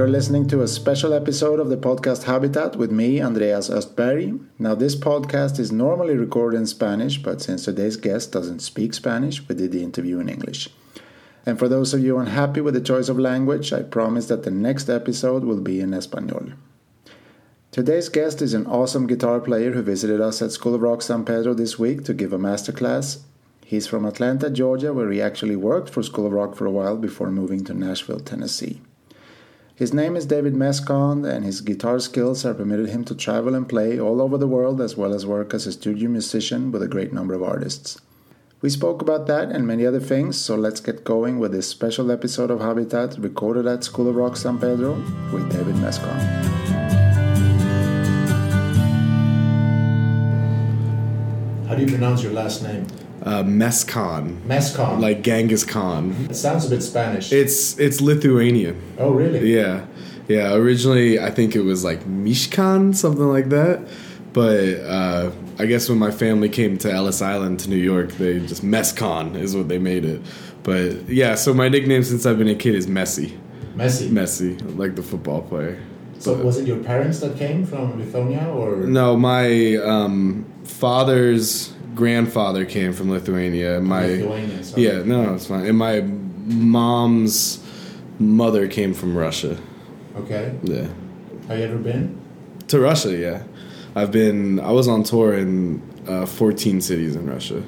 You're listening to a special episode of the podcast Habitat with me, Andreas Östberg. Now, this podcast is normally recorded in Spanish, but since today's guest doesn't speak Spanish, we did the interview in English. And for those of you unhappy with the choice of language, I promise that the next episode will be in Espanol. Today's guest is an awesome guitar player who visited us at School of Rock San Pedro this week to give a masterclass. He's from Atlanta, Georgia, where he actually worked for School of Rock for a while before moving to Nashville, Tennessee. His name is David Mescon, and his guitar skills have permitted him to travel and play all over the world as well as work as a studio musician with a great number of artists. We spoke about that and many other things, so let's get going with this special episode of Habitat recorded at School of Rock San Pedro with David Mescon. How do you pronounce your last name? Uh, Mescon, Mescon. like Genghis Khan. it sounds a bit Spanish. It's it's Lithuanian. oh, really? Yeah, yeah. Originally, I think it was like Mishkan, something like that. But uh, I guess when my family came to Ellis Island to New York, they just Mescon is what they made it. But yeah, so my nickname since I've been a kid is Messi. Messi. Messi, like the football player. So But- was it your parents that came from Lithuania, or No, my um, father's grandfather came from Lithuania. My Lithuania? sorry. yeah, no, it's fine. And my mom's mother came from Russia. Okay. Yeah, Have you ever been? to Russia. Yeah, I've been. I was on tour in uh, 14 cities in Russia,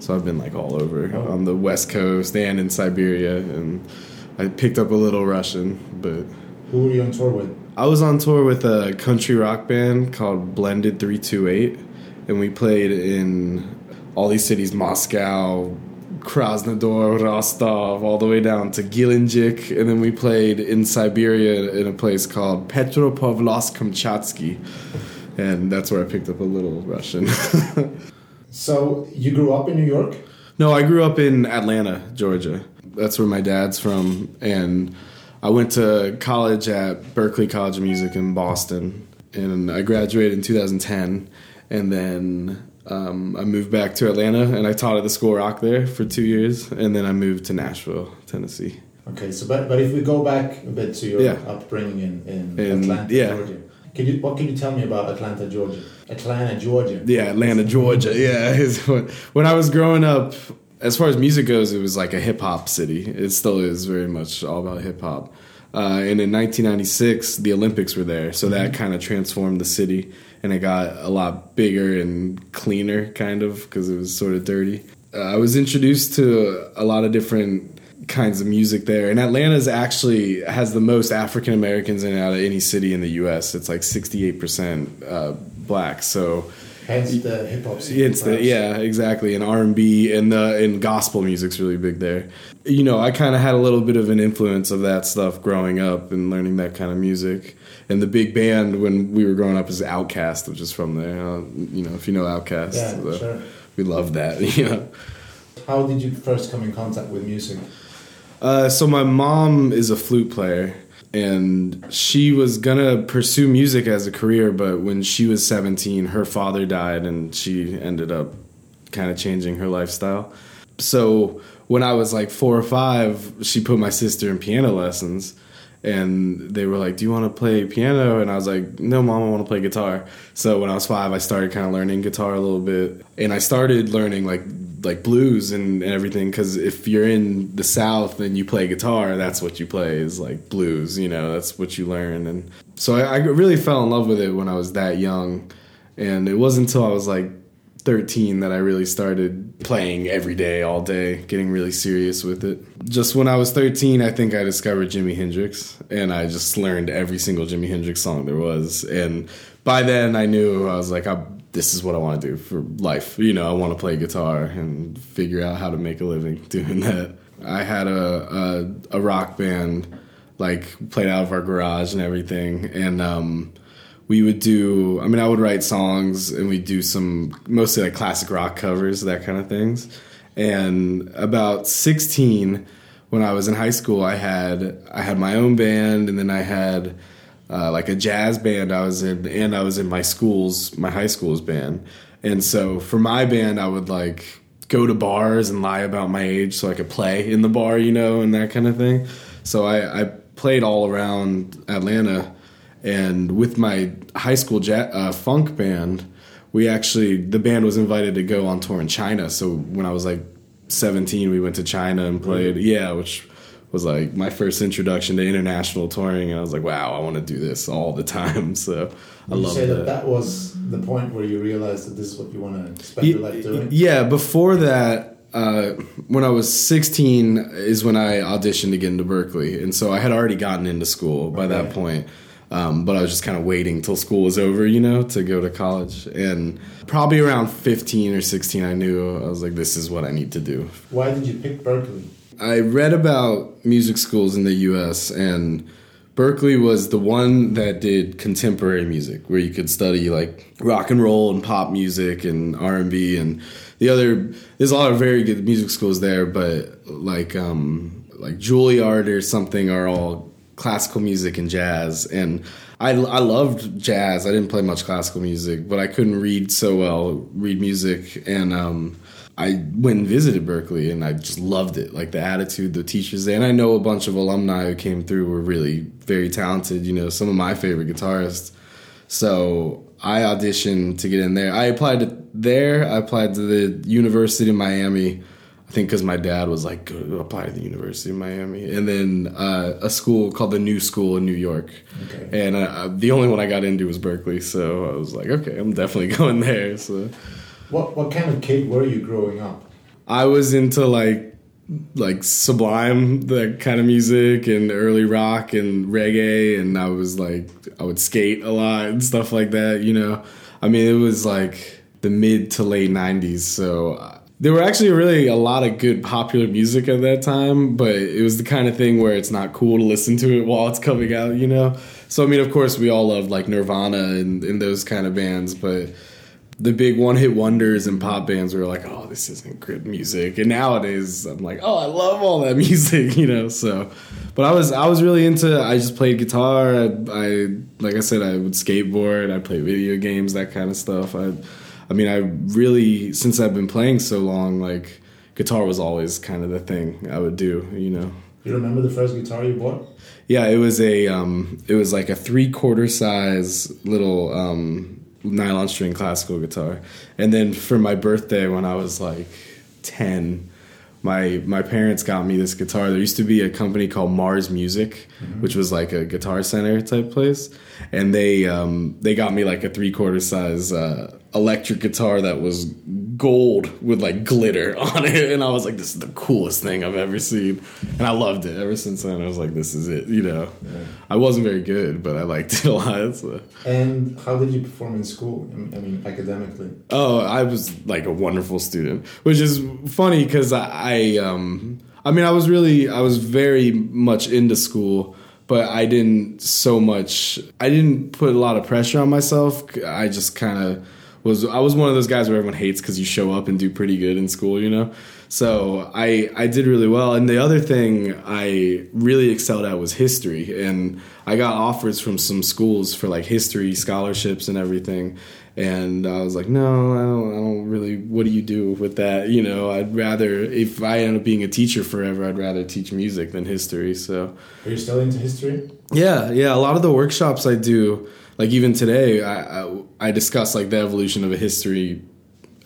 so I've been like all over Oh. on the west coast and in Siberia, and I picked up a little Russian, but. Who were you on tour with? I was on tour with a country rock band called Blended 328, and we played in all these cities Moscow, Krasnodar, Rostov, all the way down to Gelendzhik, and then we played in Siberia in a place called Petropavlovsk-Kamchatsky, and that's where I picked up a little Russian. So you grew up in New York. No, I grew up in Atlanta, Georgia. That's where my dad's from, and I went to college at Berklee College of Music in Boston, and I graduated in 2010, and then um, I moved back to Atlanta, and I taught at the School of Rock there for two years, and then I moved to Nashville, Tennessee. Okay. So, but but if we go back a bit to your Yeah. upbringing in, in In- Atlanta, yeah. Georgia. Can you what can you tell me about Atlanta, Georgia? Atlanta, Georgia. Yeah, Atlanta, Georgia. Yeah, when I was growing up, as far as music goes, it was like a hip hop city. It still is very much all about hip hop. Uh, and in 1996, the Olympics were there, so that kind of transformed the city, and it got a lot bigger and cleaner, kind of, because it was sort of dirty. Uh, I was introduced to a lot of different kinds of music there, and Atlanta's actually has the most African Americans in out of any city in the U.S. It's like 68 percent uh, black, so. Hence the hip hop scene. It's the yeah, exactly. And R and B and the and gospel music's really big there. You know, I kind of had a little bit of an influence of that stuff growing up and learning that kind of music. And the big band when we were growing up is Outkast, which is from there. Uh, you know, if you know Outkast, Yeah, uh, sure. we love that. You know. How did you first come in contact with music? Uh, so my mom is a flute player, and she was gonna pursue music as a career, but when she was 17, her father died, and she ended up kind of changing her lifestyle. So when I was like four or five, she put my sister in piano lessons. And they were like, "Do you want to play piano?" And I was like, "No, mom, I want to play guitar." So when I was five, I started kind of learning guitar a little bit, and I started learning like like blues and, everything because if you're in the south and you play guitar that's what you play is like blues you know that's what you learn. And so I, I really fell in love with it when i was that young. And it wasn't until i was like 13 that i really started playing every day all day getting really serious with it. Just when i was 13 i think i discovered jimi hendrix and i just learned every single jimi hendrix song there was. And by then i knew i was like i this is what I want to do for life. You know, I want to play guitar and figure out how to make a living doing that. I had a a, a rock band like played out of our garage and everything, and um, we would do. I mean, I would write songs and we'd do some mostly like classic rock covers, that kind of things. And about sixteen, when I was in high school, I had I had my own band, and then I had uh, like a jazz band I was in, and I was in my school's my high school's band. And so for my band, I would like go to bars and lie about my age so I could play in the bar, you know, and that kind of thing. So I, I played all around Atlanta, and with my high school ja- uh, funk band, we actually the band was invited to go on tour in China. So when I was like 17, we went to China and played. Yeah, which was like my first introduction to international touring, and I was like, wow, I want to do this all the time. So I love say that. that. that was the point where you realized that this is what you want to spend your life doing? Yeah, before that, uh, when I was 16 is when I auditioned to get into Berklee, and so I had already gotten into school by that point. Um, but I was just kind of waiting till school was over, you know, to go to college. And probably around 15 or 16, I knew I was like, this is what I need to do. Why did you pick Berklee? I read about music schools in the U.S. and Berklee was the one that did contemporary music, where you could study like rock and roll and pop music and R and B, and the other. There's a lot of very good music schools there, but like um, like Juilliard or something are all classical music and jazz, and I I loved jazz. I didn't play much classical music, but I couldn't read so well read music and. Um, I went and visited Berklee and I just loved it. Like the attitude, the teachers there. And I know a bunch of alumni who came through were really very talented, you know, some of my favorite guitarists. So I auditioned to get in there. I applied to there, I applied to the University of Miami. I think because my dad was like, go apply to the University of Miami. And then uh, a school called the New School in New York. Okay. And uh, the only one I got into was Berklee. So I was like, okay, I'm definitely going there. So. What what kind of kid were you growing up? I was into like like Sublime, that kind of music, and early rock and reggae, and I was like I would skate a lot and stuff like that. You know, I mean, it was like the mid to late '90s, so. uh, There were actually really a lot of good popular music at that time, but it was the kind of thing where it's not cool to listen to it while it's coming out, you know? So, I mean, of course, we all loved like Nirvana and, and those kind of bands, but the big one hit wonders and pop bands were like, oh, this isn't good music. And nowadays, I'm like, oh, I love all that music, you know. So, but I was I was really into. I just played guitar. I, I like I said, I would skateboard. I play video games, that kind of stuff. I, I mean, I really since I've been playing so long, like guitar was always kind of the thing I would do, you know. You remember the first guitar you bought? Yeah, it was a um, it was like a three quarter size little um, nylon string classical guitar, and then for my birthday when I was like ten, my my parents got me this guitar. There used to be a company called Mars Music, which was like a guitar center type place, and they um, they got me like a three quarter size uh, electric guitar that was gold with like glitter on it, and I was like, this is the coolest thing I've ever seen, and I loved it. Ever since then, I was like, this is it. You know, I wasn't very good, but I liked it a lot. So. And how did you perform in school? I mean, academically. Oh, I was like a wonderful student, which is funny because I, I, um, I mean, I was really, I was very much into school, but I didn't so much, I didn't put a lot of pressure on myself. I just kind of was, I was one of those guys where everyone hates because you show up and do pretty good in school, you know? So I, I did really well. And the other thing I really excelled at was history. And I got offers from some schools for like history scholarships and everything. And I was like, no, I don't, I don't really. What do you do with that? You know, I'd rather if I end up being a teacher forever, I'd rather teach music than history. So, Are you still into history? yeah, yeah. A lot of the workshops I do, like even today, I I, I discuss like the evolution of a history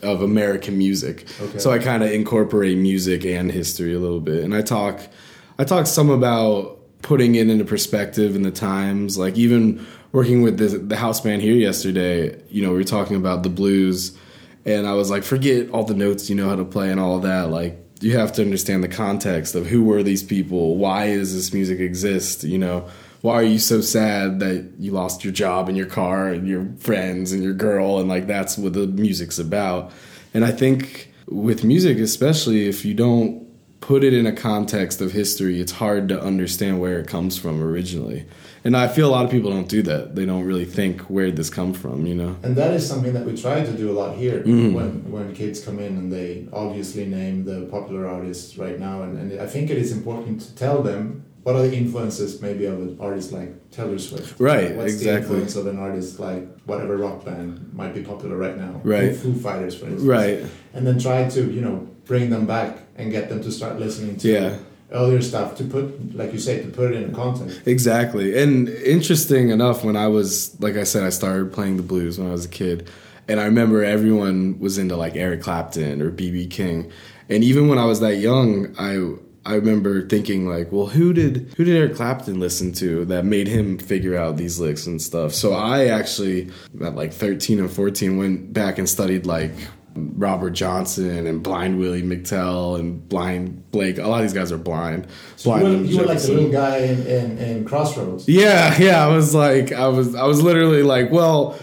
of American music. Okay. So I kind of incorporate music and history a little bit, and I talk, I talk some about putting it into perspective in the times. Like even working with the, the house band here yesterday, you know, we were talking about the blues, and I was like, forget all the notes you know how to play and all of that. Like you have to understand the context of who were these people, why does this music exist, you know. Why are you so sad that you lost your job and your car and your friends and your girl and like that's what the music's about. And I think with music especially if you don't put it in a context of history, it's hard to understand where it comes from originally. And I feel a lot of people don't do that. They don't really think where did this come from, you know. And that is something that we try to do a lot here Mm-hmm. when, when kids come in and they obviously name the popular artists right now. And, and I think it is important to tell them what are the influences maybe of an artist like Taylor Swift. Right, What's exactly. the influence of an artist like whatever rock band might be popular right now. Right. Foo Fighters, for instance. Right. And then try to, you know, bring them back and get them to start listening to Yeah. earlier stuff to put, like you said, to put it in context. Exactly. And interesting enough, when I was, like I said, I started playing the blues when I was a kid. And I remember everyone was into like Eric Clapton or BB King. And even when I was that young, I I remember thinking like, well, who did who did Eric Clapton listen to that made him figure out these licks and stuff? So I actually at like 13 and 14 went back and studied like Robert Johnson and Blind Willie McTell and Blind Blake. A lot of these guys are blind. So blind you, were, you were like the little guy in, in, in Crossroads. Yeah, yeah. I was like, I was, I was literally like, well,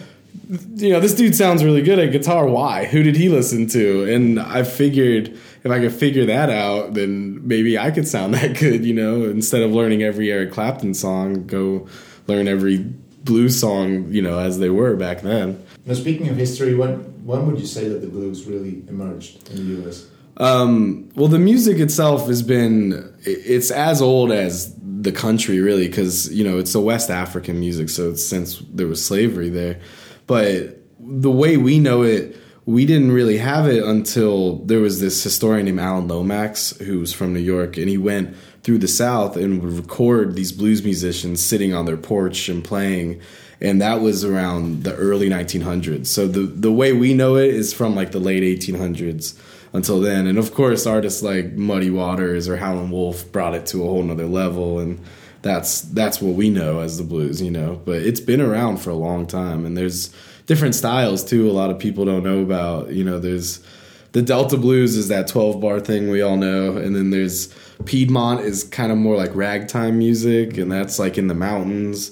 you know, this dude sounds really good at guitar. Why? Who did he listen to? And I figured if I could figure that out, then maybe I could sound that good. You know, instead of learning every Eric Clapton song, go learn every blues song. You know, as they were back then. Now, speaking of history, when when would you say that the blues really emerged in the U.S.? Um, well, the music itself has been it's as old as the country, really, because you know it's a West African music, so since there was slavery there. But the way we know it, we didn't really have it until there was this historian named Alan Lomax, who's from New York, and he went through the South and would record these blues musicians sitting on their porch and playing and that was around the early 1900s. So the the way we know it is from like the late 1800s until then, and of course artists like Muddy Waters or Howlin' Wolf brought it to a whole nother level, and that's that's what we know as the blues, you know. But it's been around for a long time, and there's different styles too. A lot of people don't know about, you know. There's the Delta blues is that 12 bar thing we all know, and then there's Piedmont is kind of more like ragtime music, and that's like in the mountains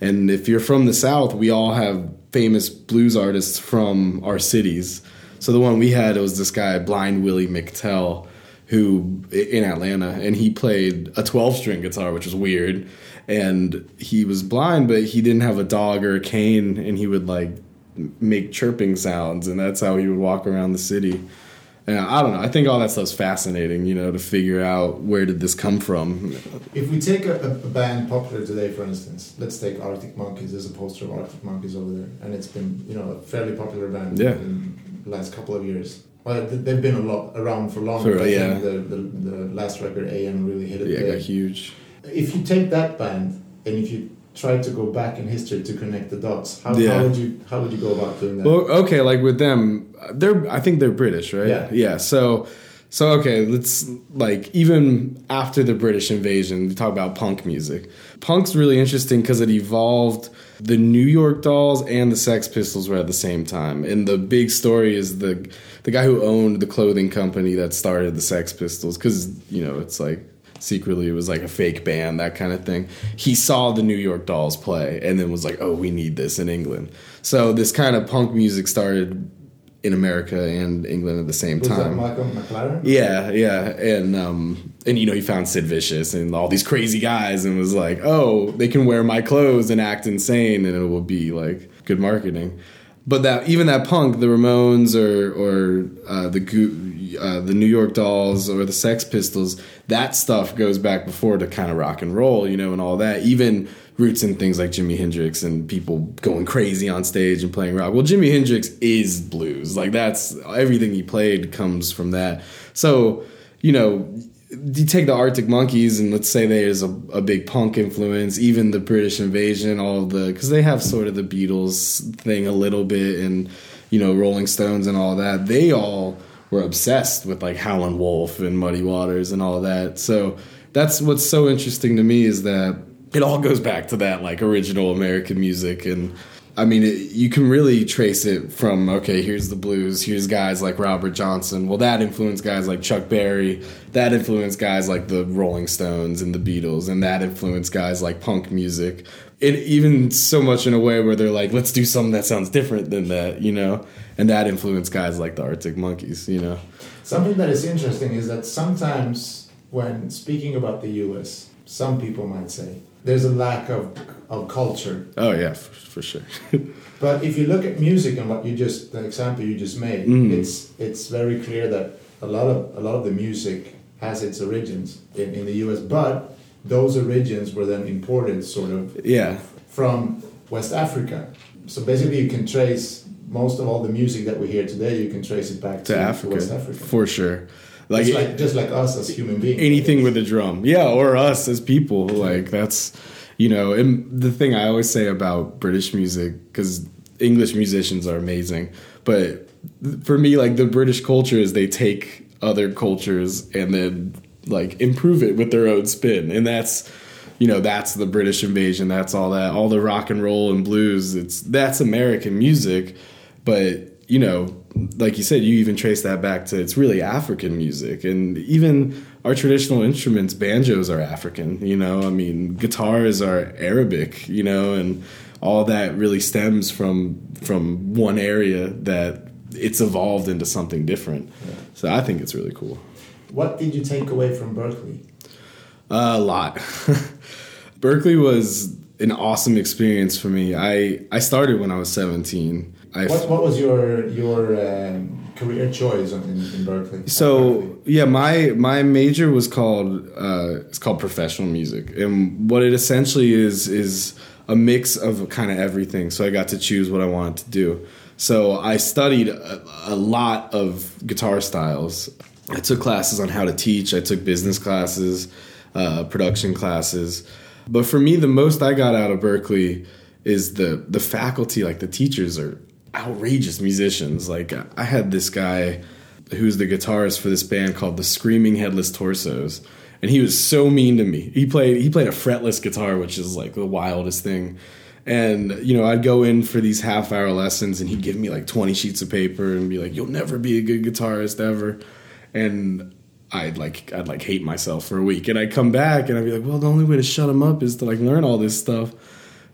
and if you're from the South, we all have famous blues artists from our cities. So the one we had was this guy, Blind Willie McTell, who in Atlanta, and he played a 12 string guitar, which was weird. And he was blind, but he didn't have a dog or a cane, and he would like make chirping sounds, and that's how he would walk around the city. And I don't know. I think all that stuff's fascinating, you know, to figure out where did this come from. If we take a, a, band popular today, for instance, let's take Arctic Monkeys. There's a poster of Arctic Monkeys over there, and it's been, you know, a fairly popular band yeah. in the last couple of years. Well, they've been a lot around for longer. For, yeah. The, the, the last record, AM, really hit it. Yeah, got huge. If you take that band and if you try to go back in history to connect the dots. How, yeah. how would you how would you go about doing that? Well, okay, like with them, they're I think they're British, right? Yeah. Yeah. So so okay, let's like even after the British invasion, we talk about punk music. Punk's really interesting because it evolved. The New York Dolls and the Sex Pistols were at the same time, and the big story is the the guy who owned the clothing company that started the Sex Pistols because you know it's like secretly it was like a fake band that kind of thing. He saw the new york dolls play and then was like oh we need this in england. So this kind of punk music started in america and england at the same was time. That Malcolm McLaren? yeah yeah. And um and you know he found sid vicious and all these crazy guys and was like oh they can wear my clothes and act insane and it will be like good marketing but that even that punk, the Ramones or or uh, the uh, the New York Dolls or the Sex Pistols, that stuff goes back before to kind of rock and roll, you know, and all that. Even roots in things like Jimi Hendrix and people going crazy on stage and playing rock. Well, Jimi Hendrix is blues. Like that's everything he played comes from that. So, you know, you take the Arctic Monkeys and let's say there's a, a big punk influence, even the British invasion, all the because they have sort of the Beatles thing a little bit, and you know Rolling Stones and all that. They all were obsessed with like Howlin' Wolf and Muddy Waters and all that. So that's what's so interesting to me is that it all goes back to that like original American music and I mean, it, you can really trace it from okay, here's the blues, here's guys like Robert Johnson. Well, that influenced guys like Chuck Berry, that influenced guys like the Rolling Stones and the Beatles, and that influenced guys like punk music. It even so much in a way where they're like, let's do something that sounds different than that, you know, and that influenced guys like the Arctic Monkeys, you know. Something that is interesting is that sometimes when speaking about the U.S., some people might say there's a lack of, of culture. Oh yeah, for, for sure. but if you look at music and what you just the example you just made, Mm. it's it's very clear that a lot of a lot of the music has its origins in, in the U.S. But those origins were then imported, sort of, yeah, from West Africa. So basically, you can trace most of all the music that we hear today. You can trace it back to, to Africa, West Africa. for sure. Like, just like just like us as human beings. Anything with a drum, yeah, or us as people. Like that's you know, and the thing I always say about British music because English musicians are amazing, but for me, like the British culture is they take other cultures and then like improve it with their own spin, and that's you know that's the British invasion. That's all that all the rock and roll and blues. It's that's American music, but you know, like you said, you even trace that back to it's really African music, and even our traditional instruments, banjos are African. You know, I mean, guitars are Arabic. You know, and all that really stems from from one area that it's evolved into something different. Yeah. So I think it's really cool. What did you take away from Berklee? Uh, a lot. Berklee was an awesome experience for me. I I started when I was 17. I what, what was your your um, career choice in, in Berklee? So Berklee? yeah, my my major was called uh, it's called professional music, and what it essentially is is a mix of kind of everything. So I got to choose what I wanted to do. So I studied a, a lot of guitar styles. I took classes on how to teach. I took business classes, uh, production classes. But for me, the most I got out of Berklee is the the faculty. Like the teachers are outrageous musicians. Like I had this guy who's the guitarist for this band called the Screaming Headless Torsos, and he was so mean to me. He played he played a fretless guitar, which is like the wildest thing. And you know, I'd go in for these half hour lessons, and he'd give me like twenty sheets of paper and be like, "You'll never be a good guitarist ever." And I'd like I'd like hate myself for a week, and I'd come back and I'd be like, "Well, the only way to shut him up is to like learn all this stuff."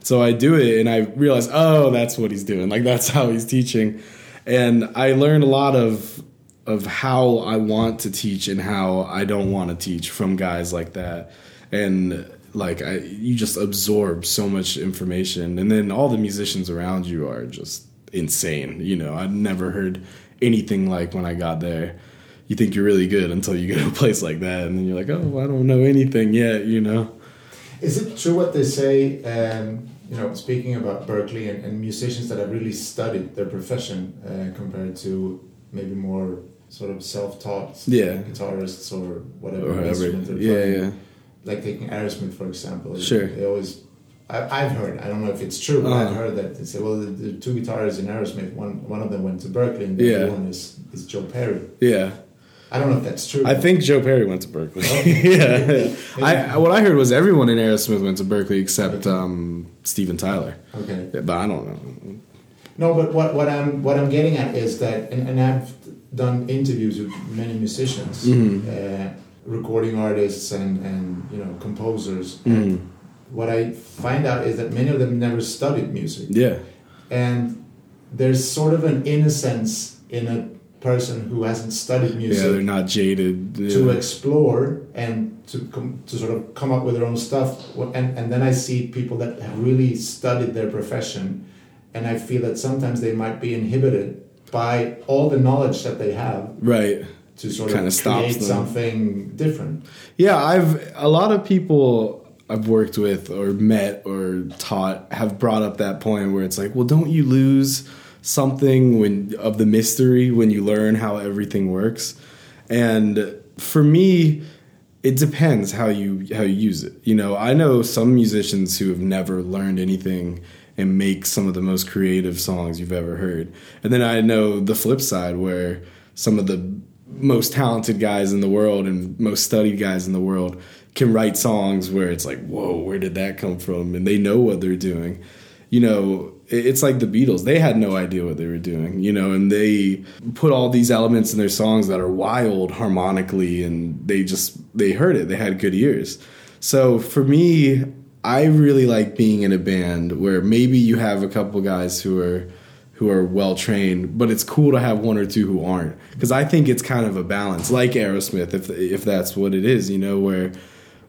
So I do it, and I realize, oh, that's what he's doing. Like that's how he's teaching, and I learned a lot of of how I want to teach and how I don't want to teach from guys like that, and like I, you just absorb so much information, and then all the musicians around you are just insane. You know, I've never heard anything like when I got there. You think you're really good until you go to a place like that, and then you're like, oh, I don't know anything yet. You know. Is it true what they say? Um, you know, speaking about Berklee and, and, musicians that have really studied their profession uh, compared to maybe more sort of self-taught yeah. guitarists or whatever or they're yeah, playing. Yeah, Like taking Aerosmith for example. Sure. They always. I, have heard. I don't know if it's true, but uh-huh. I've heard that they say, well, the, the, two guitarists in Aerosmith, one one of them went to Berklee, and the yeah. other one is is Joe Perry. Yeah. I don't know if that's true. I think Joe Perry went to Berklee. Oh. yeah, I, what I heard was everyone in Aerosmith went to Berklee except okay. um, Steven Tyler. Okay, yeah, but I don't know. No, but what, what I'm what I'm getting at is that, and, and I've done interviews with many musicians, mm-hmm. uh, recording artists, and and you know composers. Mm-hmm. what I find out is that many of them never studied music. Yeah, and there's sort of an innocence in a person who hasn't studied music. Yeah, they're not jaded. Yeah. To explore and to com- to sort of come up with their own stuff. And and then I see people that have really studied their profession, and I feel that sometimes they might be inhibited by all the knowledge that they have. Right. To sort of, of create something different. Yeah, I've a lot of people I've worked with or met or taught have brought up that point where it's like, well, don't you lose something when of the mystery when you learn how everything works. And for me, it depends how you how you use it. You know, I know some musicians who have never learned anything and make some of the most creative songs you've ever heard. And then I know the flip side where some of the most talented guys in the world and most studied guys in the world can write songs where it's like, whoa, where did that come from? And they know what they're doing. You know, it's like the Beatles. They had no idea what they were doing, you know, and they put all these elements in their songs that are wild harmonically and they just they heard it. They had good ears. So for me, I really like being in a band where maybe you have a couple guys who are who are well trained, but it's cool to have one or two who aren't because I think it's kind of a balance, like Aerosmith, if if that's what it is, you know, where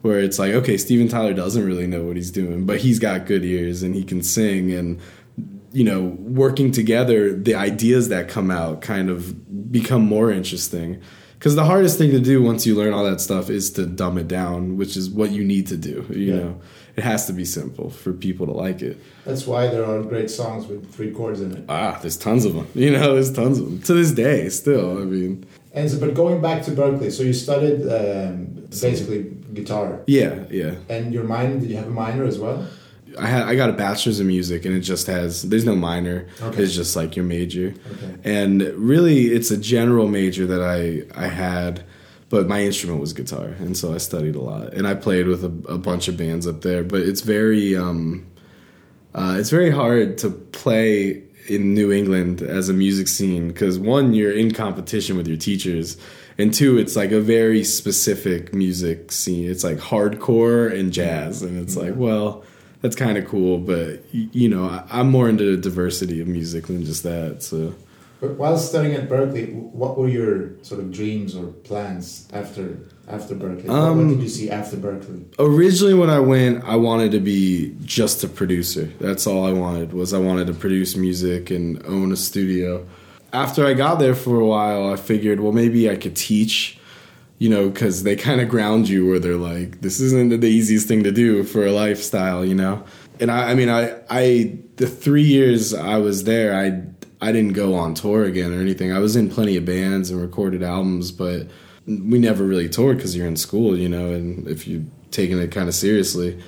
where it's like okay, Steven Tyler doesn't really know what he's doing, but he's got good ears and he can sing and you know, working together, the ideas that come out kind of become more interesting. because the hardest thing to do once you learn all that stuff is to dumb it down, which is what you need to do. You Yeah. know, it has to be simple for people to like it. That's why there are great songs with three chords in it. Ah, there's tons of them. You know, there's tons of them to this day. Still, I mean, And so, but going back to Berklee, so you studied um, basically guitar, yeah, yeah. and your minor. Did you have a minor as well? I had I got a bachelor's in music, and it just has there's no minor. Okay. It's just like your major, Okay. and really it's a general major that I I had, but my instrument was guitar, and so I studied a lot, and I played with a, a bunch of bands up there. But it's very um, uh, it's very hard to play in New England as a music scene because one you're in competition with your teachers. And two, it's like a very specific music scene. It's like hardcore and jazz, and it's like, well, that's kind of cool, but you know, I, I'm more into the diversity of music than just that. So, But while studying at Berklee, what were your sort of dreams or plans after after Berklee? what, what Um, did you see after Berklee? originally when I went, I wanted to be just a producer. That's all I wanted was I wanted to produce music and own a studio. After I got there for a while, I figured, well, maybe I could teach. You know, because they kind of ground you where they're like, this isn't the easiest thing to do for a lifestyle, you know. And I, I mean, I, I, the three years I was there, I, I didn't go on tour again or anything. I was in plenty of bands and recorded albums, but we never really toured because you're in school, you know, and if you're taking it kind of seriously.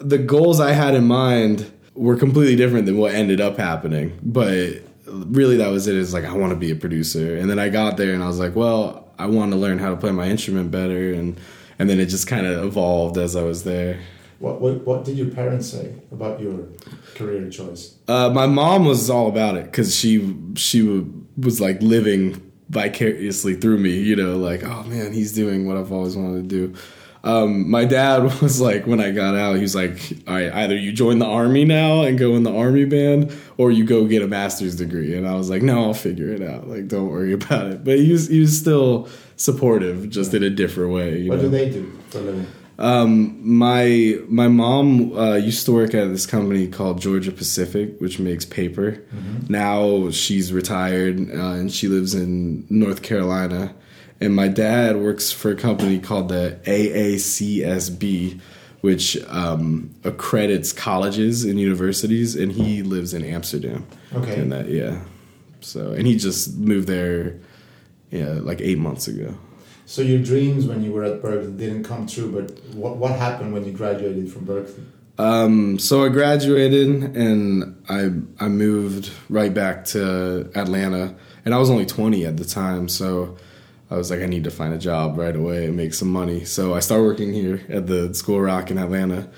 The goals I had in mind were completely different than what ended up happening, but really that was it. Is like I want to be a producer, and then I got there and I was like, well, I want to learn how to play my instrument better, and and then it just kind of evolved as I was there. What, what what did your parents say about your career choice? Uh, my mom was all about it because she she w- was like living vicariously through me. You know, like oh man, he's doing what I've always wanted to do. Um, my dad was like, when I got out, he was like, all right, either you join the army now and go in the army band, or you go get a master's degree. And I was like, no, I'll figure it out. Like, don't worry about it. But he was he was still supportive, just in a different way. What know? do they do for a living? Um, my my mom uh, used to work at this company called Georgia Pacific, which makes paper. Now she's retired uh, and she lives in North Carolina. And my dad works for a company called the AACSB, which um, accredits colleges and universities, and he lives in Amsterdam. Okay. And that, yeah. So, and he just moved there, yeah, like eight months ago. So your dreams when you were at Berklee didn't come true, but what what happened when you graduated from Berklee? Um, so I graduated and I I moved right back to Atlanta, and I was only 20 at the time, so I was like, I need to find a job right away and make some money. So I started working here at the School of Rock in Atlanta,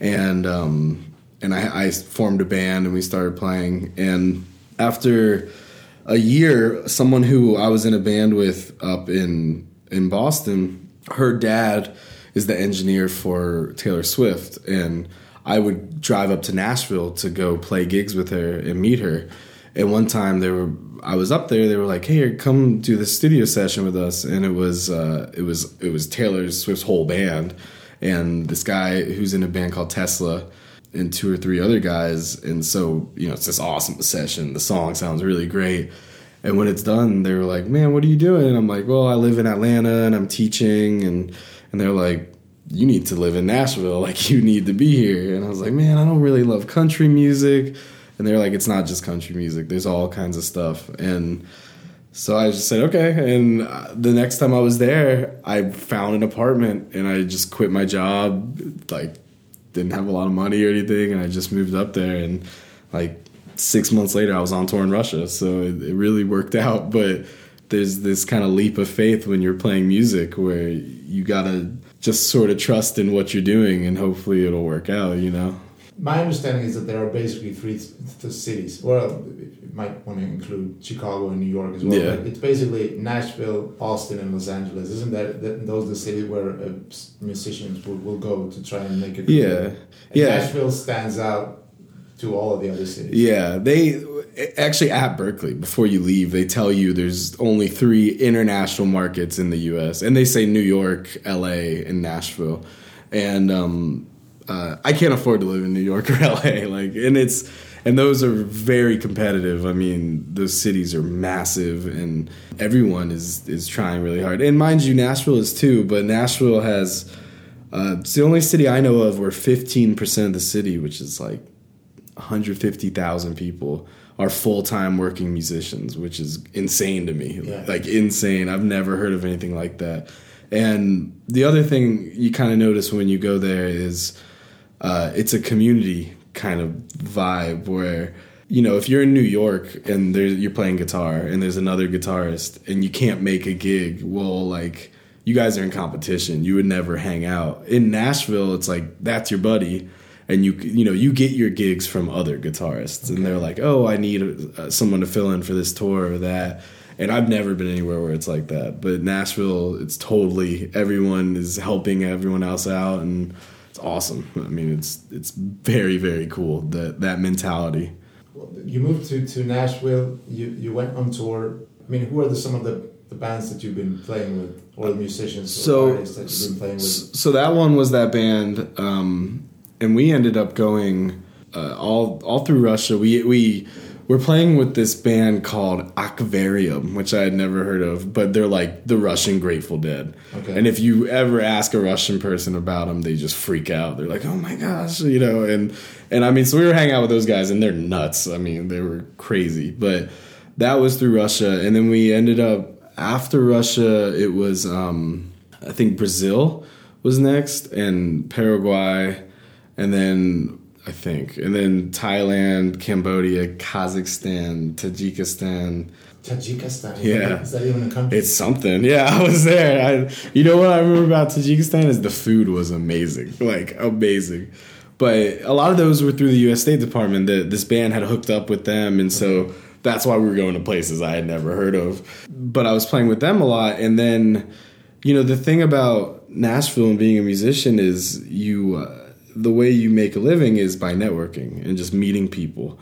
and um, and I, I formed a band and we started playing. And after a year, someone who I was in a band with up in in Boston, her dad is the engineer for Taylor Swift, and I would drive up to Nashville to go play gigs with her and meet her. And one time they were, I was up there. They were like, "Hey, come do the studio session with us." And it was, uh, it was, it was Taylor Swift's whole band, and this guy who's in a band called Tesla, and two or three other guys. And so, you know, it's this awesome session. The song sounds really great. And when it's done, they were like, "Man, what are you doing?" And I'm like, "Well, I live in Atlanta and I'm teaching." And and they're like, "You need to live in Nashville. Like, you need to be here." And I was like, "Man, I don't really love country music." And they're like, "It's not just country music. There's all kinds of stuff." And so I just said, "Okay." And uh, the next time I was there, I found an apartment and I just quit my job. Like, didn't have a lot of money or anything, and I just moved up there and like six months later, I was on tour in Russia. So it, it really worked out. But there's this kind of leap of faith when you're playing music where you gotta just sort of trust in what you're doing and hopefully it'll work out, you know? My understanding is that there are basically three th- th- cities. Well, you might want to include Chicago and New York as well. Yeah. But it's basically Nashville, Austin, and Los Angeles. Isn't that, that those the cities where uh, musicians will, will go to try and make it? Yeah. And Yeah. Nashville stands out to all of the other cities. Yeah, they actually at Berklee before you leave, they tell you there's only three international markets in the U.S. and they say New York, L.A., and Nashville. And um, uh, I can't afford to live in New York or LA. Like, and it's and those are very competitive. I mean, those cities are massive, and everyone is is trying really hard. And mind you, Nashville is too. But Nashville has uh, it's the only city I know of where 15 percent of the city, which is like 150,000 people, are full time working musicians, which is insane to me. Yeah. Like insane. I've never heard of anything like that. And the other thing you kind of notice when you go there is uh, it's a community kind of vibe where you know if you're in New York and you're playing guitar and there's another guitarist and you can't make a gig, well, like you guys are in competition. You would never hang out. In Nashville, it's like that's your buddy. And you you know you get your gigs from other guitarists, and they're like, "Oh, I need uh, someone to fill in for this tour or that." And I've never been anywhere where it's like that. But Nashville, it's totally everyone is helping everyone else out, and awesome. I mean, it's it's very very cool that that mentality. You moved to, to Nashville. You you went on tour. I mean, who are the, some of the, the bands that you've been playing with, or the musicians or So artists that you've been playing with? so that one was that band, um, and we ended up going uh, all all through Russia. We we were playing with this band called Aquarium, which I had never heard of, but they're like the Russian Grateful Dead. Okay. And if you ever ask a Russian person about them, they just freak out. They're like, "Oh my gosh," you know. And and I mean, so we were hanging out with those guys, and they're nuts. I mean, they were crazy. But that was through Russia, and then we ended up after Russia. It was um, I think Brazil was next, and Paraguay, and then I think, and then Thailand, Cambodia, Kazakhstan, Tajikistan. Tajikistan. Yeah. Is that even a country? It's something. Yeah, I was there. I, you know what I remember about Tajikistan is the food was amazing, like amazing. But a lot of those were through the U.S. State Department. That this band had hooked up with them, and so that's why we were going to places I had never heard of. But I was playing with them a lot, and then, you know, the thing about Nashville and being a musician is you, uh, the way you make a living is by networking and just meeting people.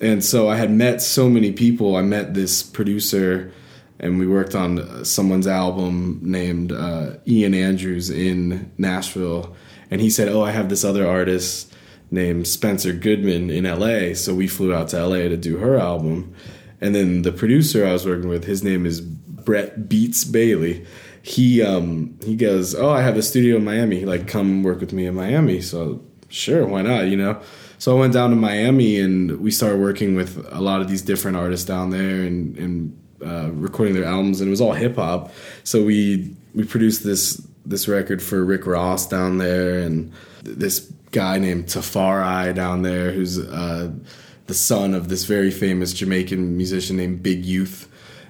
And so I had met so many people. I met this producer, and we worked on uh, someone's album named uh, Ian Andrews in Nashville. And he said, "Oh, I have this other artist named Spencer Goodman in LA." So we flew out to LA to do her album. And then the producer I was working with, his name is Brett Beats Bailey. He um, he goes, "Oh, I have a studio in Miami. Like, come work with me in Miami." So sure, why not? You know. So I went down to Miami and we started working with a lot of these different artists down there and, and uh, recording their albums, and it was all hip hop. So we we produced this this record for Rick Ross down there, and this guy named Tafari down there, who's uh, the son of this very famous Jamaican musician named Big Youth.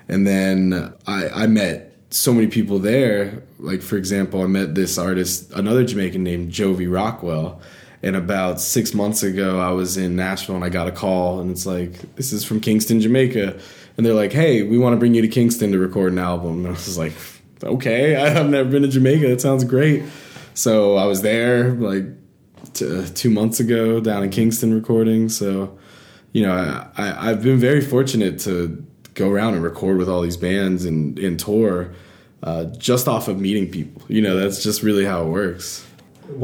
And then I, I met so many people there. Like for example, I met this artist, another Jamaican named Jovi Rockwell. And about six months ago, I was in Nashville and I got a call, and it's like, this is from Kingston, Jamaica. And they're like, hey, we want to bring you to Kingston to record an album. And I was like, okay, I've never been to Jamaica. That sounds great. So I was there like t- two months ago down in Kingston recording. So, you know, I, I, I've been very fortunate to go around and record with all these bands and, and tour uh, just off of meeting people. You know, that's just really how it works.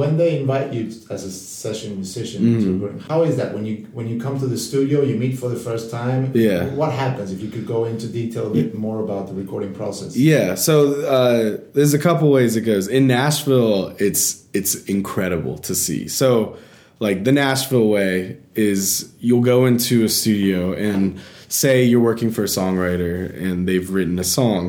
when they invite you as a session musician Mm-hmm. to, how is that when you when you come to the studio you meet for the first time Yeah. what happens if you could go into detail a bit more about the recording process Yeah, so uh, there's a couple ways it goes. In Nashville, it's it's incredible to see. So, like the Nashville way is you'll go into a studio and say you're working for a songwriter and they've written a song.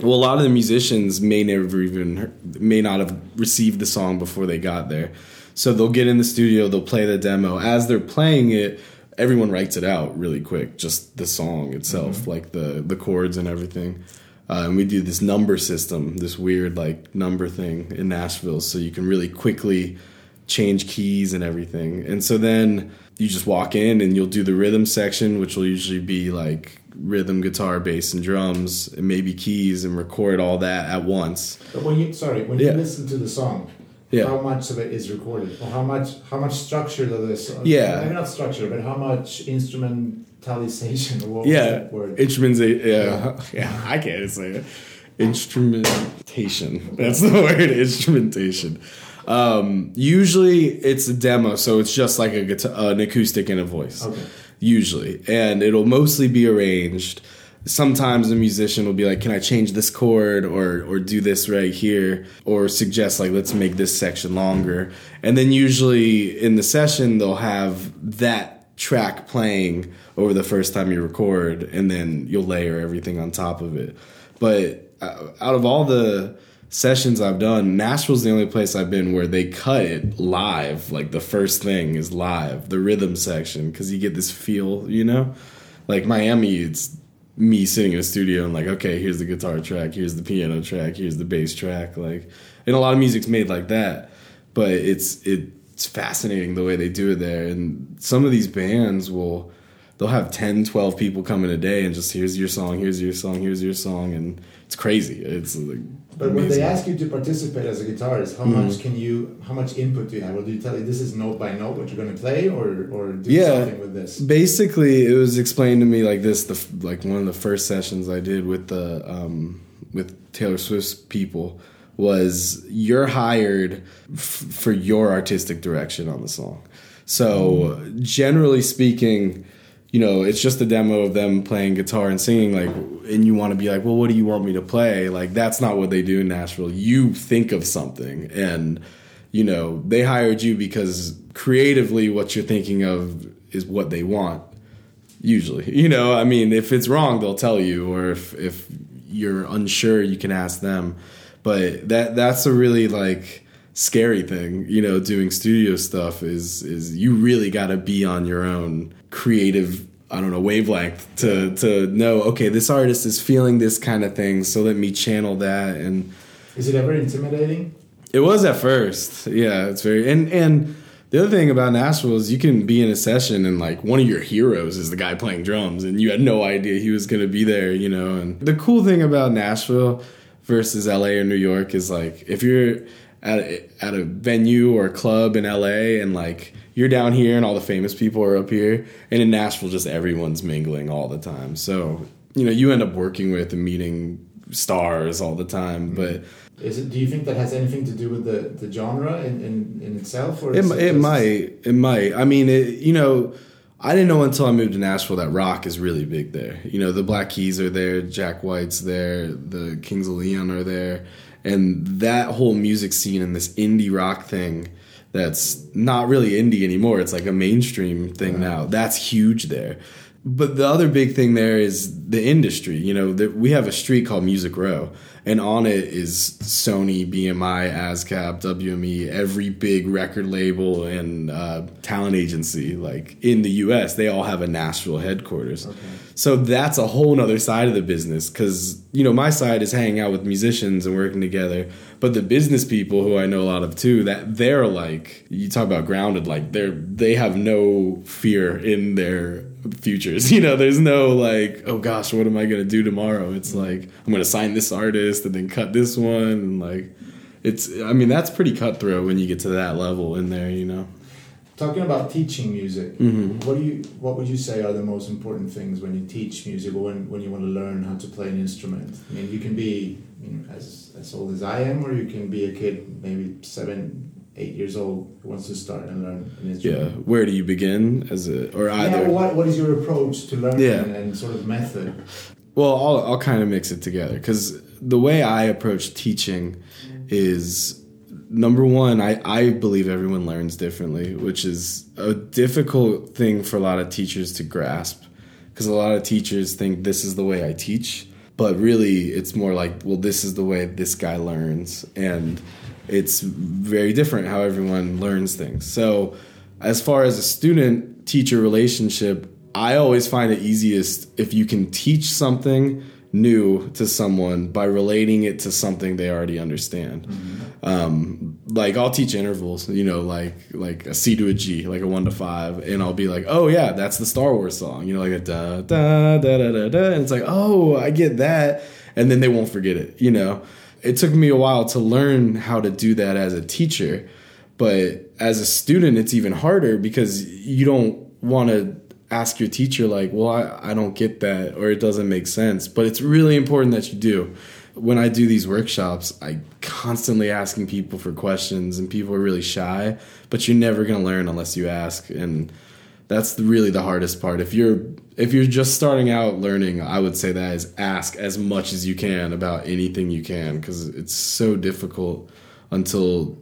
Well, a lot of the musicians may never even may not have received the song before they got there. So they'll get in the studio, they'll play the demo. As they're playing it, everyone writes it out really quick, just the song itself, like the the chords and everything. Uh, and we do this number system, this weird like number thing in Nashville, so you can really quickly change keys and everything. And so then you just walk in and you'll do the rhythm section, which will usually be like rhythm, guitar, bass, and drums, and maybe keys, and record all that at once. but when you sorry when Yeah. you listen to the song Yeah. how much of it is recorded or how much how much structure does this uh, Yeah. maybe not structure but how much instrumentalization what Yeah, instruments. Yeah, yeah, I can't say it. Instrumentation. That's the word. Instrumentation. Um, usually it's a demo, so it's just like a guitar, an acoustic and a voice. Okay. Usually, and it'll mostly be arranged. Sometimes a musician will be like, "Can I change this chord or or do this right here?" Or suggest like, "Let's make this section longer." And then usually in the session they'll have that track playing over the first time you record, and then you'll layer everything on top of it. But uh, out of all the sessions I've done, Nashville's the only place I've been where they cut it live. Like the first thing is live, the rhythm section, because you get this feel, you know? Like Miami, it's me sitting in a studio and like, okay, here's the guitar track, here's the piano track, here's the bass track. Like, and a lot of music's made like that, but it's it's fascinating the way they do it there. And some of these bands will they'll have 10 12 people coming a day and just here's your song here's your song here's your song and it's crazy. It's like but when they ask you to participate as a guitarist how mm-hmm. much can you how much input do you have? Or do you tell you this is note by note what you're going to play or or do yeah, something with this? Basically it was explained to me like this the like one of the first sessions i did with the um with taylor swift's people was you're hired f- for your artistic direction on the song. So mm. generally speaking you know, it's just a demo of them playing guitar and singing, like, and you want to be like, well, what do you want me to play? Like, that's not what they do in Nashville. You think of something, and, you know, they hired you because creatively what you're thinking of is what they want, usually. You know, I mean, if it's wrong, they'll tell you, or if, if you're unsure, you can ask them. But that that's a really like scary thing, you know, doing studio stuff is is you really got to be on your own creative I don't know wavelength to to know okay this artist is feeling this kind of thing so let me channel that. And is it ever intimidating? It was at first. Yeah it's very and and the other thing about Nashville is you can be in a session and like one of your heroes is the guy playing drums and you had no idea he was going to be there you know? And the cool thing about Nashville versus LA or New York is like if you're at a, at a venue or a club in LA and like you're down here and all the famous people are up here. And in nashville just everyone's mingling all the time. So you know you end up working with and meeting stars all the time mm-hmm. but is it do you think that has anything to do with the the genre in in, in itself or it, it, it might it might. I mean it, you know I didn't know until I moved to Nashville that rock is really big there. You know, the Black Keys are there, Jack White's there, the Kings of Leon are there, and that whole music scene and this indie rock thing that's not really indie anymore. It's like a mainstream thing now. That's huge there. But the other big thing there is the industry. You know, that we have a street called Music Row, and on it is Sony, BMI, ASCAP, WME, every big record label and uh, talent agency like in the U.S. They all have a Nashville headquarters. Okay. So that's a whole other side of the business because you know my side is hanging out with musicians and working together, but the business people who I know a lot of too that they're like you talk about grounded like they're they have no fear in their futures. You know, there's no like oh gosh, what am I gonna do tomorrow? It's like I'm gonna sign this artist and then cut this one and like it's I mean that's pretty cutthroat when you get to that level in there. You know talking about teaching music mm-hmm. what do you what would you say are the most important things when you teach music or when, when you want to learn how to play an instrument i mean you can be you know, as, as old as i am or you can be a kid maybe seven eight years old who wants to start and learn an instrument yeah where do you begin as a or either yeah, what, what is your approach to learning yeah. and, and sort of method well i'll, I'll kind of mix it together because the way i approach teaching is number one, I, I believe everyone learns differently, which is a difficult thing for a lot of teachers to grasp because a lot of teachers think this is the way I teach, but really it's more like, well, this is the way this guy learns. And it's very different how everyone learns things. So, as far as a student teacher relationship, I always find it easiest if you can teach something new to someone by relating it to something they already understand. Mm-hmm. Um, like I'll teach intervals, you know, like like a C to a G, like a one to five, and I'll be like, oh yeah, that's the Star Wars song, you know, like a da da da da da da, and it's like, oh, I get that, and then they won't forget it, you know. It took me a while to learn how to do that as a teacher, but as a student, it's even harder because you don't want to ask your teacher like well I, I don't get that or it doesn't make sense but it's really important that you do when I do these workshops, I constantly asking people for questions, and people are really shy. But you're never gonna learn unless you ask, and that's really the hardest part. If you're if you're just starting out learning, I would say that is ask as much as you can about anything you can because it's so difficult until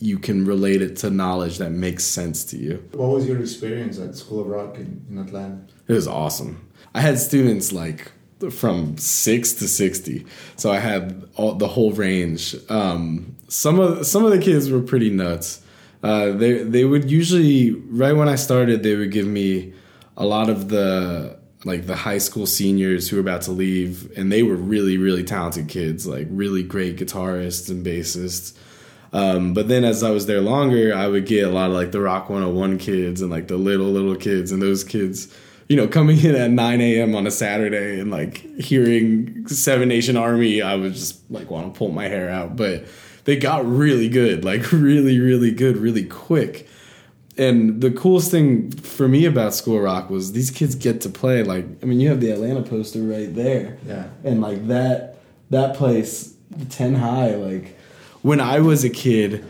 you can relate it to knowledge that makes sense to you. What was your experience at School of Rock in, in Atlanta? It was awesome. I had students like from six to sixty, so I had all the whole range. Um, some of some of the kids were pretty nuts. Uh, they they would usually right when I started, they would give me a lot of the like the high school seniors who were about to leave, and they were really really talented kids, like really great guitarists and bassists. Um, but then as I was there longer, I would get a lot of like the Rock 101 kids and like the little little kids, and those kids you know, coming in at 9 a.m. on a Saturday and like hearing Seven Nation Army, I was just like want to pull my hair out. But they got really good, like really, really good, really quick. And the coolest thing for me about School Rock was these kids get to play. Like, I mean, you have the Atlanta poster right there, Yeah. and like that that place, Ten High. Like, when I was a kid,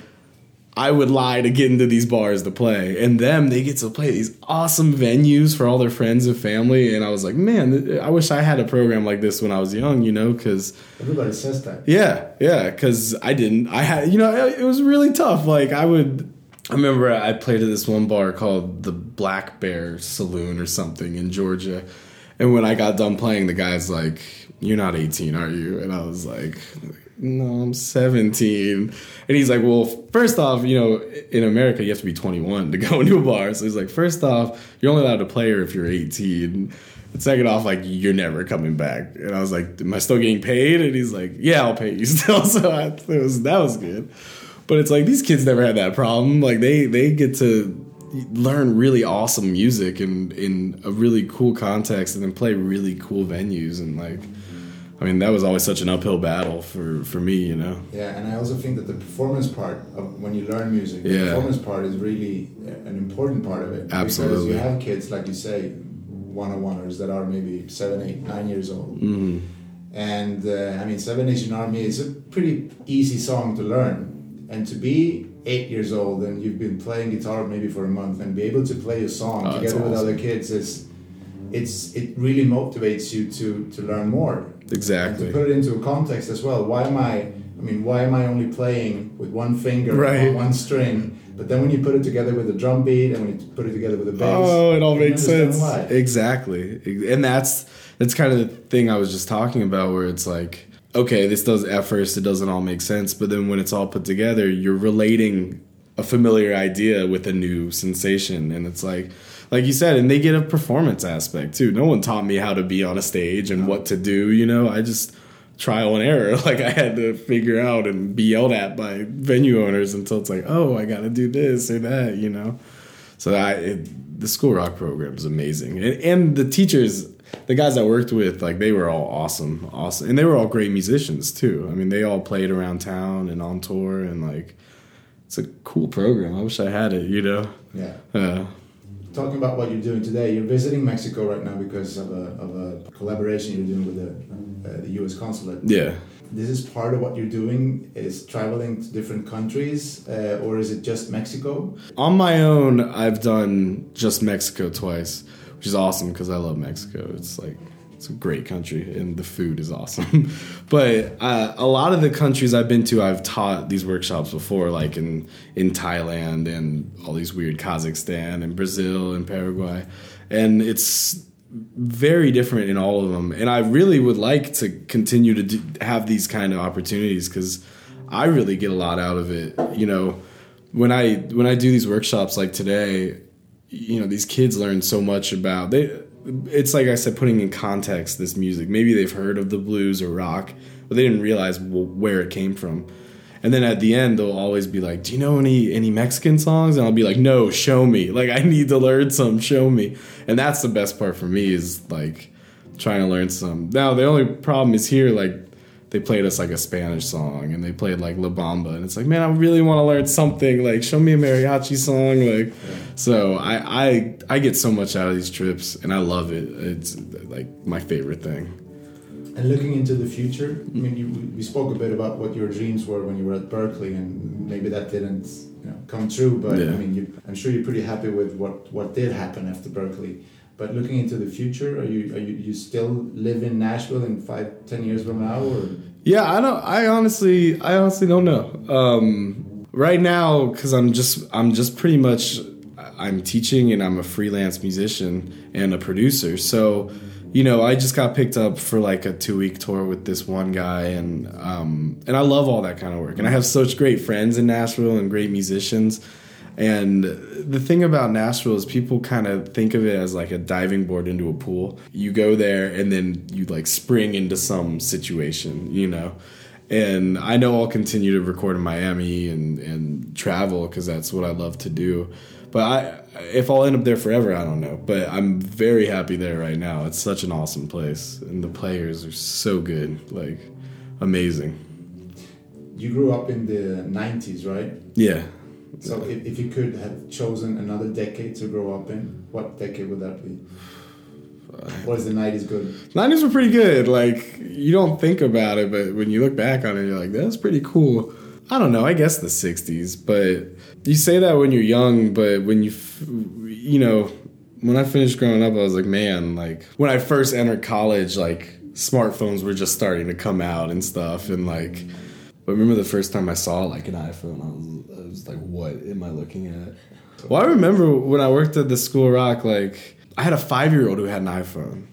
I would lie to get into these bars to play, and them they get to play these awesome venues for all their friends and family. And I was like, man, I wish I had a program like this when I was young, you know, because Everybody says that. yeah, yeah, because I didn't. I had, you know, it was really tough. Like I would. I remember I played at this one bar called the Black Bear Saloon or something in Georgia, and when I got done playing, the guy's like, "You're not 18, are you?" And I was like, "No, I'm 17." And he's like, "Well, first off, you know, in America, you have to be 21 to go into a bar." So he's like, first off, you're only allowed to play her if you're 18." And second off, like you're never coming back. And I was like, "Am I still getting paid?" And he's like, "Yeah, I'll pay you still." So I, was that was good. But it's like these kids never had that problem. Like they they get to learn really awesome music and in a really cool context, and then play really cool venues. And like, I mean, that was always such an uphill battle for for me, you know. Yeah, and I also think that the performance part of when you learn music, the Yeah. performance part is really an important part of it. Absolutely. Because you have kids, like you say, one on oneers that are maybe seven, eight, nine years old. Mm. And uh, I mean, Seven Nation Army is a pretty easy song to learn. And to be eight years old and you've been playing guitar maybe for a month and be able to play a song Oh, together with other kids is it's it really motivates you to to learn more. And Exactly. to put it into a context as well, why am I? I mean, why am I only playing with one finger Right. on one string? But then when you put it together with a drum beat and when you put it together with a bass, Oh, it all makes sense. why. Exactly. And that's that's kind of the thing I was just talking about where it's like, okay, this does at first it doesn't all make sense, but then when it's all put together, you're relating a familiar idea with a new sensation and it's like like you said, and they get a performance aspect too. No one taught me how to be on a stage and what to do, you know. I just trial and error. Like I had to figure out and be yelled at by venue owners until it's like, oh, I got to do this or that, you know. So I, it, the school rock program is amazing, and, and the teachers, the guys I worked with, like they were all awesome, awesome, and they were all great musicians too. I mean, they all played around town and on tour, and like it's a cool program. I wish I had it, you know. Yeah. Uh, Talking about what you're doing today, you're visiting Mexico right now because of a, of a collaboration you're doing with the, uh, the U.S. consulate. yeah. This is part of what you're doing is traveling to different countries, uh, or is it just Mexico? On my own, I've done just Mexico twice, which is awesome because I love Mexico. It's like it's a great country and the food is awesome. but uh, a lot of the countries I've been to, I've taught these workshops before, like in in Thailand and all these weird Kazakhstan and Brazil and Paraguay, and it's very different in all of them. And I really would like to continue to do, have these kind of opportunities because I really get a lot out of it. You know, when I when I do these workshops like today, you know, these kids learn so much about they. It's like I said, putting in context this music. Maybe they've heard of the blues or rock, but they didn't realize wh- where it came from. And then at the end, they'll always be like, "Do you know any any Mexican songs?" And I'll be like, "No, show me. Like I need to learn some. Show me." And that's the best part for me is like trying to learn some. Now the only problem is here, like they played us like a Spanish song and they played like La Bamba, and it's like, man, I really want to learn something. Like show me a mariachi song. Like so, I I I get so much out of these trips, and I love it. It's like my favorite thing. And looking into the future, I mean, you, we spoke a bit about what your dreams were when you were at Berklee and maybe that didn't you know, come true. But Yeah. I mean, you, I'm sure you're pretty happy with what, what did happen after Berklee. But looking into the future, are you are you, you still live in Nashville in five, ten years from now, or Yeah, I don't. I honestly, I honestly don't know. Um, right now, because I'm just, I'm just pretty much, I'm teaching and I'm a freelance musician and a producer. So, you know, I just got picked up for like a two week tour with this one guy, and um, and I love all that kind of work. And I have such great friends in Nashville and great musicians. And the thing about Nashville is people kind of think of it as like a diving board into a pool. You go there and then you like spring into some situation, you know. And I know I'll continue to record in Miami and and travel because that's what I love to do. But I if I'll end up there forever, I don't know. But I'm very happy there right now. It's such an awesome place, and the players are so good, like amazing. you grew up in the '90s, right? Yeah. So if, if you could have chosen another decade to grow up in, what decade would that be? Or is the '90s good? 90s were pretty good. Like, you don't think about it, but when you look back on it, you're like, that's pretty cool. I don't know, I guess the 60s, but you say that when you're young, but when you, f- you know, when I finished growing up, I was like, man, like, when I first entered college, like, smartphones were just starting to come out and stuff, and like, but remember the first time I saw like an iPhone, I was, I was like, what am I looking at? Well, I remember when I worked at the School Rock, like I had a five year old who had an iPhone,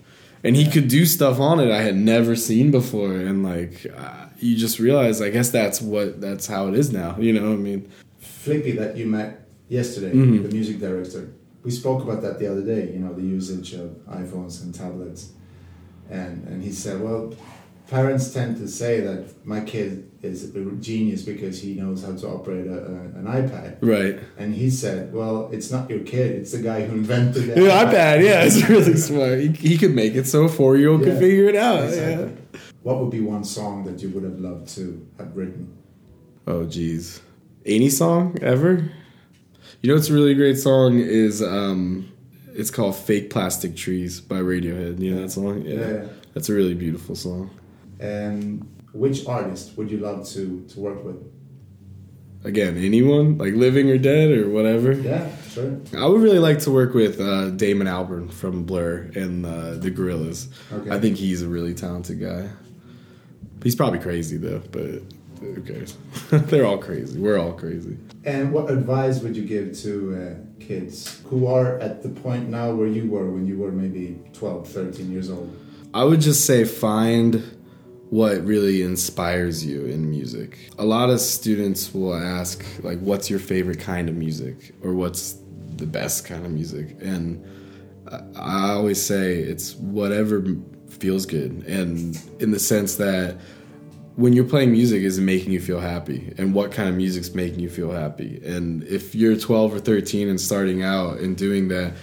and he could do stuff on it I had never seen before, and like uh, you just realize, I guess that's what that's how it is now. You know, what I mean, Flippy that you met yesterday, Mhm. the music director. We spoke about that the other day. You know, the usage of iPhones and tablets, and and he said, well, parents tend to say that my kid is a genius because he knows how to operate a, a, an iPad, right? and he said, well, it's not your kid; it's the guy who invented the The iPad, yeah, it's really smart. He, he could make it so a four year old Yeah, could figure it out. Exactly. Yeah. What would be one song that you would have loved to have written? Oh, geez. Any song ever? You know, it's a really great song is um, it's called "Fake Plastic Trees" by Radiohead. You know that song? Yeah. that's a really beautiful song. And which artist would you love to to work with? Again, anyone like living or dead or whatever. Yeah, sure. I would really like to work with uh, Damon Albarn from Blur and uh, the Gorillaz. Okay. I think he's a really talented guy. He's probably crazy though, but who cares? They're all crazy. We're all crazy. And what advice would you give to uh, kids who are at the point now where you were when you were maybe 12, 13 years old? I would just say find what really inspires you in music. A lot of students will ask like what's your favorite kind of music? Or what's the best kind of music? And I- always say it's whatever feels good. And in the sense that when you're playing music is it making you feel happy? And what kind of music's making you feel happy? And if you're 12 or 13 and starting out and doing that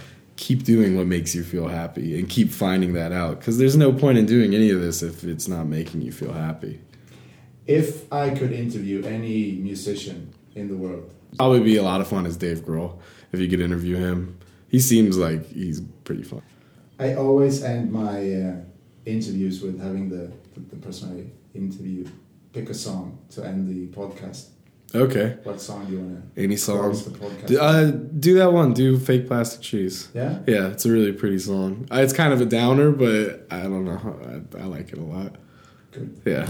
keep doing what makes you feel happy and keep finding that out. Because there's no point in doing any of this if it's not making you feel happy. If I could interview any musician in the world, probably be a lot of fun as dave grohl if you could interview him. He seems like he's pretty fun. I always end my uh, interviews with having the, the, the person I interview pick a song to end the podcast. Okay. What song do you want any to song? close the podcast? do, uh, do that one do fake plastic trees yeah? yeah it's a really pretty song. Uh, it's kind of a downer but i don't know i, I like it a lot. Good. yeah.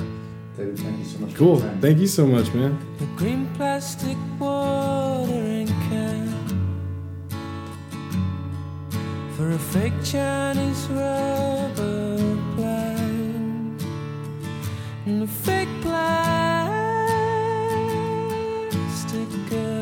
David, thank you so much cool. for your time. thank you so much man. The green plastic watering can for a fake Chinese rubber plant and a fake plastic Which